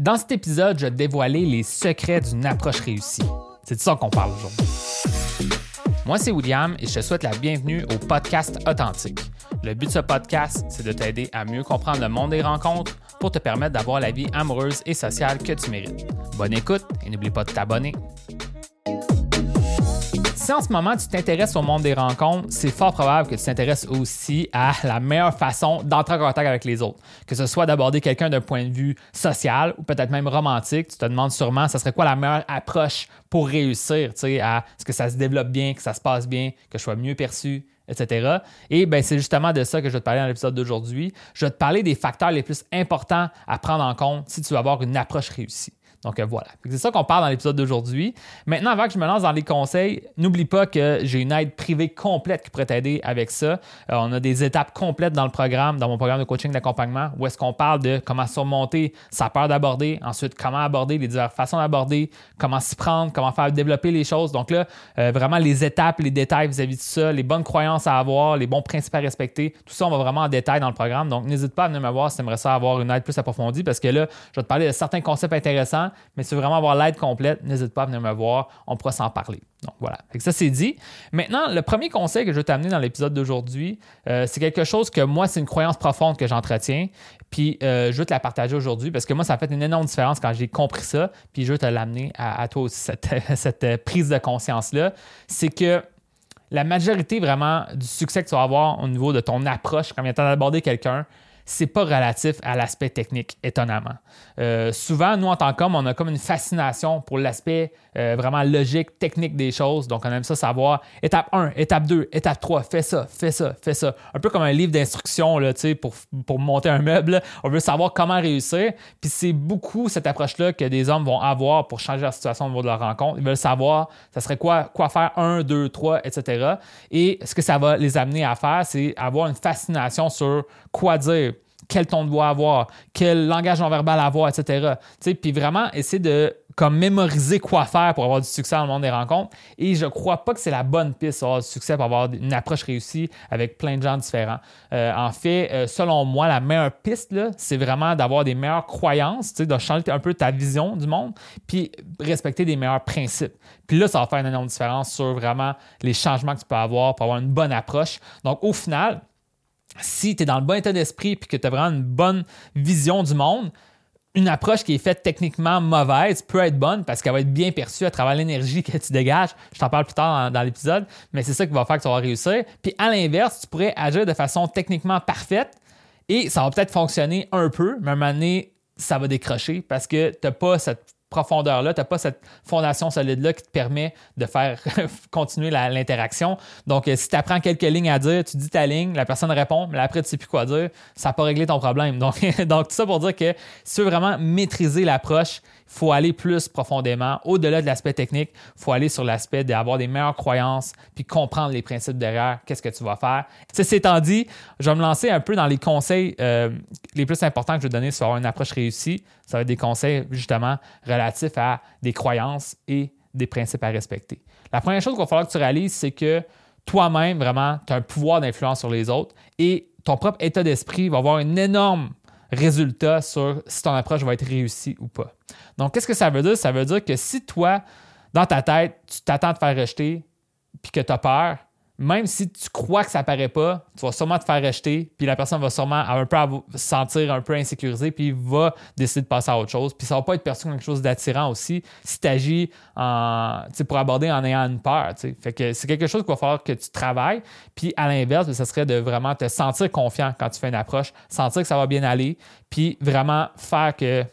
Dans cet épisode, je vais dévoiler les secrets d'une approche réussie. C'est de ça qu'on parle aujourd'hui. Moi, c'est William et je te souhaite la bienvenue au podcast Authentique. Le but de ce podcast, c'est de t'aider à mieux comprendre le monde des rencontres pour te permettre d'avoir la vie amoureuse et sociale que tu mérites. Bonne écoute et n'oublie pas de t'abonner si en ce moment tu t'intéresses au monde des rencontres, c'est fort probable que tu t'intéresses aussi à la meilleure façon d'entrer en contact avec les autres. Que ce soit d'aborder quelqu'un d'un point de vue social ou peut-être même romantique, tu te demandes sûrement ce serait quoi la meilleure approche pour réussir, tu sais, à ce que ça se développe bien, que ça se passe bien, que je sois mieux perçu, etc. Et ben, c'est justement de ça que je vais te parler dans l'épisode d'aujourd'hui. Je vais te parler des facteurs les plus importants à prendre en compte si tu veux avoir une approche réussie. Donc euh, voilà. C'est ça qu'on parle dans l'épisode d'aujourd'hui. Maintenant, avant que je me lance dans les conseils, n'oublie pas que j'ai une aide privée complète qui pourrait t'aider avec ça. Euh, on a des étapes complètes dans le programme, dans mon programme de coaching d'accompagnement, où est-ce qu'on parle de comment surmonter sa peur d'aborder, ensuite comment aborder, les diverses façons d'aborder, comment s'y prendre, comment faire développer les choses. Donc là, euh, vraiment les étapes, les détails vis-à-vis de ça, les bonnes croyances à avoir, les bons principes à respecter, tout ça, on va vraiment en détail dans le programme. Donc n'hésite pas à venir me voir si tu aimerais ça avoir une aide plus approfondie parce que là, je vais te parler de certains concepts intéressants mais si tu veux vraiment avoir l'aide complète, n'hésite pas à venir me voir, on pourra s'en parler. Donc voilà, ça c'est dit. Maintenant, le premier conseil que je vais t'amener dans l'épisode d'aujourd'hui, euh, c'est quelque chose que moi, c'est une croyance profonde que j'entretiens. Puis euh, je veux te la partager aujourd'hui parce que moi, ça a fait une énorme différence quand j'ai compris ça. Puis je veux te l'amener à, toi aussi, cette, cette prise de conscience-là. C'est que la majorité vraiment du succès que tu vas avoir au niveau de ton approche quand il temps d'aborder quelqu'un, c'est pas relatif à l'aspect technique, étonnamment. Euh, souvent, nous, en tant qu'hommes, on a comme une fascination pour l'aspect euh, vraiment logique, technique des choses. Donc, on aime ça savoir étape 1, étape 2, étape 3, fais ça, fais ça, fais ça. Un peu comme un livre d'instructions pour, pour monter un meuble. On veut savoir comment réussir. Puis c'est beaucoup cette approche-là que des hommes vont avoir pour changer la situation au niveau de leur rencontre. Ils veulent savoir, ça serait quoi, quoi faire 1, 2, 3, etc. Et ce que ça va les amener à faire, c'est avoir une fascination sur quoi dire quel ton de voix avoir, quel langage non verbal avoir, etc. Puis vraiment, essayer de comme mémoriser quoi faire pour avoir du succès dans le monde des rencontres. Et je crois pas que c'est la bonne piste pour avoir du succès, pour avoir une approche réussie avec plein de gens différents. Euh, en fait, euh, selon moi, la meilleure piste, c'est vraiment d'avoir des meilleures croyances, de changer un peu ta vision du monde, puis respecter des meilleurs principes. Puis là, ça va faire une énorme différence sur vraiment les changements que tu peux avoir pour avoir une bonne approche. Donc, au final, si tu es dans le bon état d'esprit et que tu as vraiment une bonne vision du monde, une approche qui est faite techniquement mauvaise peut être bonne parce qu'elle va être bien perçue à travers l'énergie que tu dégages. Je t'en parle plus tard dans, l'épisode, mais c'est ça qui va faire que tu vas réussir. Puis à l'inverse, tu pourrais agir de façon techniquement parfaite et ça va peut-être fonctionner un peu, mais à un moment donné, ça va décrocher parce que tu n'as pas cette profondeur-là, tu n'as pas cette fondation solide-là qui te permet de faire continuer l'interaction. Donc, euh, si tu apprends quelques lignes à dire, tu dis ta ligne, la personne répond, mais après, tu sais plus quoi dire, ça n'a pas réglé ton problème. Donc, donc, tout ça pour dire que si tu veux vraiment maîtriser l'approche, faut aller plus profondément. Au-delà de l'aspect technique, faut aller sur l'aspect d'avoir des meilleures croyances, puis comprendre les principes derrière, qu'est-ce que tu vas faire. Ceci étant dit, je vais me lancer un peu dans les conseils euh, les plus importants que je vais donner sur une approche réussie. Ça va être des conseils justement relatifs à des croyances et des principes à respecter. La première chose qu'il va falloir que tu réalises, c'est que toi-même, vraiment, tu as un pouvoir d'influence sur les autres et ton propre état d'esprit va avoir une énorme résultat sur si ton approche va être réussie ou pas. Donc, qu'est-ce que ça veut dire? Ça veut dire que si toi, dans ta tête, tu t'attends de faire rejeter puis que tu as peur, même si tu crois que ça paraît pas, tu vas sûrement te faire rejeter, puis la personne va sûrement un peu se sentir un peu insécurisée, puis va décider de passer à autre chose. Puis ça va pas être perçu comme quelque chose d'attirant aussi si tu agis en, pour aborder en ayant une peur. Fait que c'est quelque chose qu'il va falloir que tu travailles. Puis à l'inverse, ce serait de vraiment te sentir confiant quand tu fais une approche, sentir que ça va bien aller, puis vraiment faire que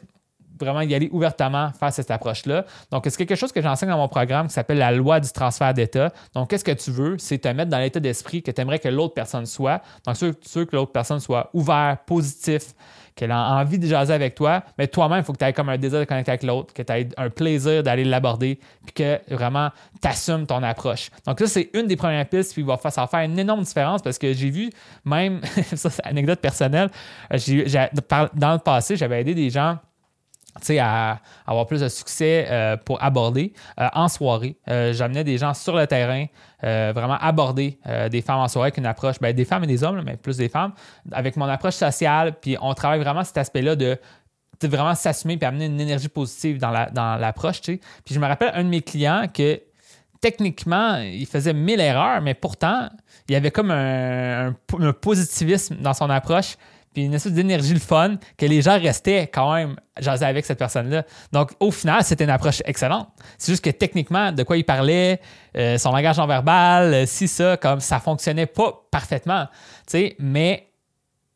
vraiment y aller ouvertement faire cette approche-là. Donc, c'est quelque chose que j'enseigne dans mon programme qui s'appelle la loi du transfert d'état? Donc, qu'est-ce que tu veux? C'est te mettre dans l'état d'esprit que tu aimerais que l'autre personne soit. Donc, sûr, que l'autre personne soit ouvert, positif, qu'elle a envie de jaser avec toi, mais toi-même, il faut que tu aies comme un désir de connecter avec l'autre, que tu aies un plaisir d'aller l'aborder, puis que vraiment tu assumes ton approche. Donc, ça, c'est une des premières pistes, puis ça va faire une énorme différence parce que j'ai vu, même, ça, c'est anecdote personnelle, dans le passé, j'avais aidé des gens à avoir plus de succès euh, pour aborder euh, en soirée. Euh, j'amenais des gens sur le terrain, vraiment aborder des femmes en soirée avec une approche, ben, des femmes et des hommes, mais plus des femmes, avec mon approche sociale. Puis on travaille vraiment cet aspect-là de vraiment s'assumer et amener une énergie positive dans l'approche. Puis je me rappelle un de mes clients que techniquement, il faisait mille erreurs, mais pourtant, il y avait comme un, positivisme dans son approche, puis une espèce d'énergie le fun, que les gens restaient quand même jaser avec cette personne-là. Donc, au final, c'était une approche excellente. C'est juste que techniquement, de quoi il parlait, euh, son langage non verbal, euh, si ça, comme ça fonctionnait pas parfaitement, tu sais, mais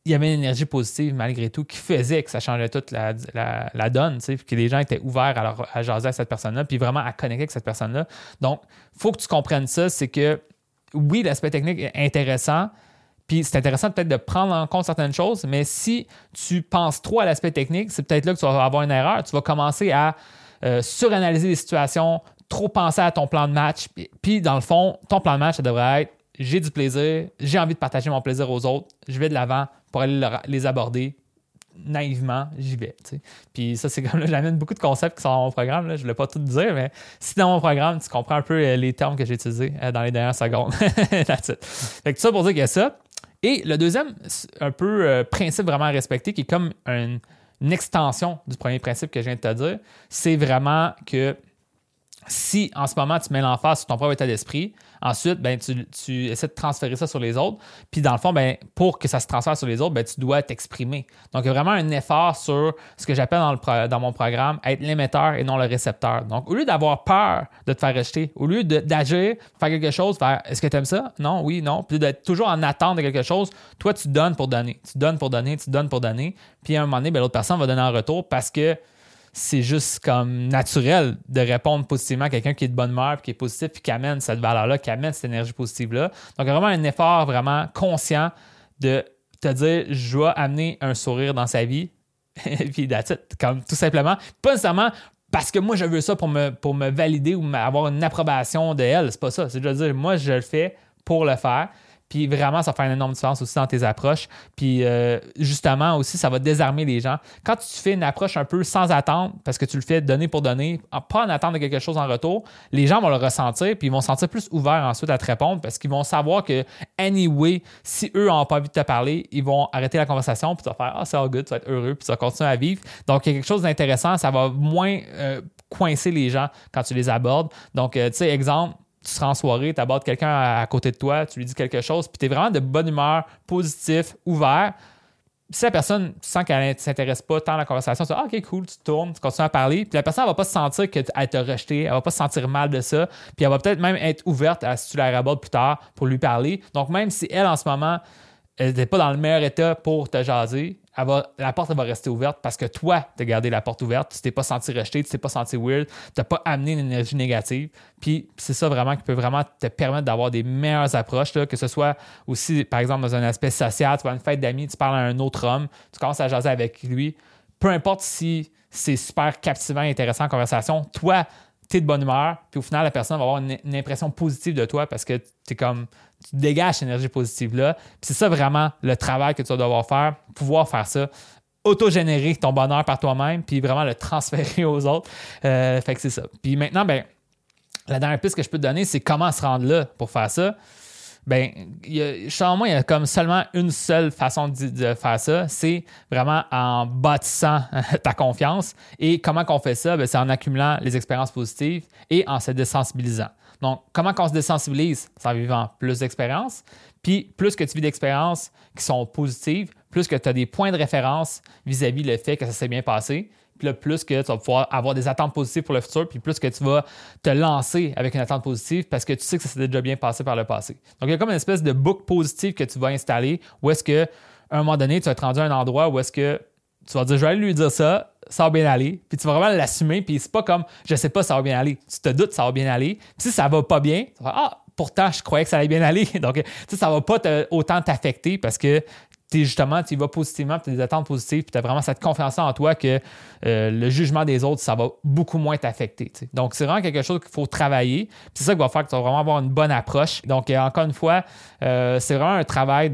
il y avait une énergie positive malgré tout qui faisait que ça changeait toute la, la, donne, tu sais, que les gens étaient ouverts à, à jaser avec cette personne-là, puis vraiment à connecter avec cette personne-là. Donc, faut que tu comprennes ça, c'est que oui, l'aspect technique est intéressant, puis c'est intéressant peut-être de prendre en compte certaines choses, mais si tu penses trop à l'aspect technique, c'est peut-être là que tu vas avoir une erreur. Tu vas commencer à euh, suranalyser les situations, trop penser à ton plan de match, puis dans le fond, ton plan de match, ça devrait être j'ai du plaisir, j'ai envie de partager mon plaisir aux autres, je vais de l'avant pour aller les aborder naïvement, j'y vais. Puis ça, c'est comme là, j'amène beaucoup de concepts qui sont dans mon programme. Je ne voulais pas tout dire, mais si dans mon programme, tu comprends un peu euh, les termes que j'ai utilisés euh, dans les dernières secondes. Fait que tout ça pour dire qu'il y a ça. Et le deuxième, un peu euh, principe vraiment à respecter, qui est comme une extension du premier principe que je viens de te dire, c'est vraiment que si en ce moment tu mets l'emphase sur ton propre état d'esprit, ensuite, ben, tu, essaies de transférer ça sur les autres. Puis dans le fond, ben, pour que ça se transfère sur les autres, ben, tu dois t'exprimer. Donc, il y a vraiment un effort sur ce que j'appelle dans, dans mon programme être l'émetteur et non le récepteur. Donc, au lieu d'avoir peur de te faire rejeter, au lieu d'agir, faire quelque chose, faire est-ce que tu aimes ça? Non, oui, non. Puis d'être toujours en attente de quelque chose, toi, tu donnes pour donner. Tu donnes pour donner, tu donnes pour donner. Puis à un moment donné, ben, l'autre personne va donner en retour parce que c'est juste comme naturel de répondre positivement à quelqu'un qui est de bonne humeur, qui est positif, puis qui amène cette valeur-là, qui amène cette énergie positive-là. Donc, vraiment un effort vraiment conscient de te dire, je vais amener un sourire dans sa vie. puis that's Comme tout simplement. Pas nécessairement parce que moi, je veux ça pour me, pour me valider ou avoir une approbation de elle. C'est pas ça. C'est de dire, moi, je le fais pour le faire. Puis vraiment, ça fait une énorme différence aussi dans tes approches. Puis euh, justement aussi, ça va désarmer les gens. Quand tu fais une approche un peu sans attendre, parce que tu le fais donner pour donner, pas en attendre quelque chose en retour, les gens vont le ressentir, puis ils vont se sentir plus ouverts ensuite à te répondre parce qu'ils vont savoir que, anyway, si eux n'ont pas envie de te parler, ils vont arrêter la conversation, puis tu vas faire Ah, c'est all good, tu vas être heureux, puis tu vas continuer à vivre. Donc, il y a quelque chose d'intéressant, ça va moins euh, coincer les gens quand tu les abordes. Donc, euh, tu sais, exemple, tu seras en soirée, tu abordes quelqu'un à, côté de toi, tu lui dis quelque chose, puis tu es vraiment de bonne humeur, positif, ouvert. Si la personne sent qu'elle ne s'intéresse pas tant à la conversation, tu dis ah, OK, cool, tu tournes, tu continues à parler. Puis la personne ne va pas se sentir qu'elle t'a rejeté, elle va pas se sentir mal de ça. Puis elle va peut-être même être ouverte à si tu la rabotes plus tard pour lui parler. Donc, même si elle, en ce moment, elle n'est pas dans le meilleur état pour te jaser, la porte va rester ouverte parce que toi, tu as gardé la porte ouverte, tu t'es pas senti rejeté, tu t'es pas senti weird, tu n'as pas amené une énergie négative. Puis c'est ça vraiment qui peut vraiment te permettre d'avoir des meilleures approches, que ce soit aussi, par exemple, dans un aspect social, tu vas à une fête d'amis, tu parles à un autre homme, tu commences à jaser avec lui. Peu importe si c'est super captivant et intéressant en conversation, toi, tu es de bonne humeur, puis au final, la personne va avoir une impression positive de toi parce que tu comme tu dégages cette énergie positive-là. c'est ça vraiment le travail que tu vas devoir faire, pouvoir faire ça autogénérer ton bonheur par toi-même, puis vraiment le transférer aux autres. Euh, fait que c'est ça. Puis maintenant, ben, la dernière piste que je peux te donner, c'est comment se rendre là pour faire ça. Ben, selon moi, il y a comme seulement une seule façon de, faire ça, c'est vraiment en bâtissant ta confiance. Et comment qu'on fait ça? Ben, c'est en accumulant les expériences positives et en se désensibilisant. Donc, comment qu'on se désensibilise? C'est en vivant plus d'expériences. Puis, plus que tu vis d'expériences qui sont positives, plus que tu as des points de référence vis-à-vis le fait que ça s'est bien passé, plus que tu vas pouvoir avoir des attentes positives pour le futur, puis plus que tu vas te lancer avec une attente positive parce que tu sais que ça s'est déjà bien passé par le passé. Donc, il y a comme une espèce de book positive que tu vas installer où est-ce que, un moment donné, tu vas te rendu à un endroit où est-ce que tu vas dire, je vais aller lui dire ça, ça va bien aller. Puis tu vas vraiment l'assumer. Puis c'est pas comme, je sais pas, ça va bien aller. Tu te doutes, ça va bien aller. Puis si ça va pas bien, tu vas ah, pourtant, je croyais que ça allait bien aller. Donc, tu sais, ça va pas autant t'affecter parce que tu justement, tu y vas positivement, tu as des attentes positives, puis tu as vraiment cette confiance en toi que euh, le jugement des autres, ça va beaucoup moins t'affecter. Donc, c'est vraiment quelque chose qu'il faut travailler. C'est ça qui va faire que tu vas vraiment avoir une bonne approche. Donc, euh, encore une fois, euh, c'est vraiment un travail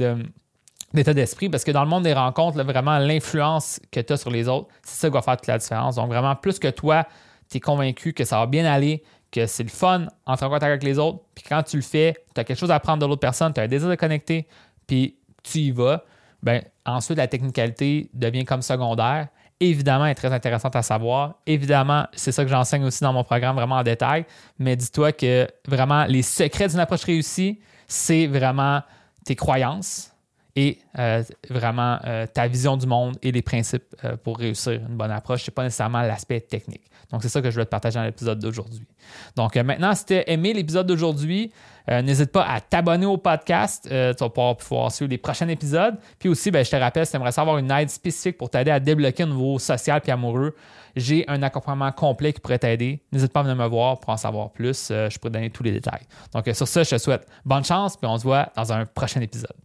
d'état d'esprit parce que dans le monde des rencontres, vraiment l'influence que tu as sur les autres, c'est ça qui va faire toute la différence. Donc vraiment, plus que toi, tu es convaincu que ça va bien aller, que c'est le fun entrer en contact avec les autres, puis quand tu le fais, tu as quelque chose à apprendre de l'autre personne, tu as un désir de connecter, puis tu y vas, ben ensuite la technicalité devient comme secondaire évidemment, est très intéressante à savoir. Évidemment, c'est ça que j'enseigne aussi dans mon programme vraiment en détail. Mais dis-toi que vraiment, les secrets d'une approche réussie, c'est vraiment tes croyances et euh, vraiment euh, ta vision du monde et les principes euh, pour réussir une bonne approche. Ce n'est pas nécessairement l'aspect technique. Donc, c'est ça que je voulais te partager dans l'épisode d'aujourd'hui. Donc, maintenant, si tu as aimé l'épisode d'aujourd'hui, n'hésite pas à t'abonner au podcast. tu vas pouvoir, suivre les prochains épisodes. Puis aussi, ben, je te rappelle, si tu aimerais savoir une aide spécifique pour t'aider à débloquer un niveau social et amoureux, j'ai un accompagnement complet qui pourrait t'aider. N'hésite pas à venir me voir pour en savoir plus. je pourrais donner tous les détails. Donc, sur ce, je te souhaite bonne chance, puis on se voit dans un prochain épisode.